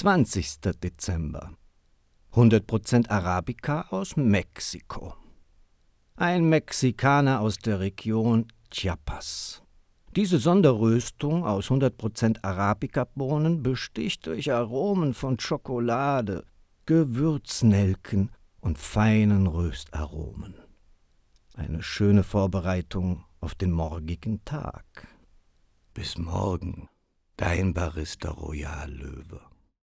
20. Dezember. 100% Arabica aus Mexiko. Ein Mexikaner aus der Region Chiapas. Diese Sonderröstung aus 100% Arabica-Bohnen besticht durch Aromen von Schokolade, Gewürznelken und feinen Röstaromen. Eine schöne Vorbereitung auf den morgigen Tag. Bis morgen, dein Barista Royal Löwe.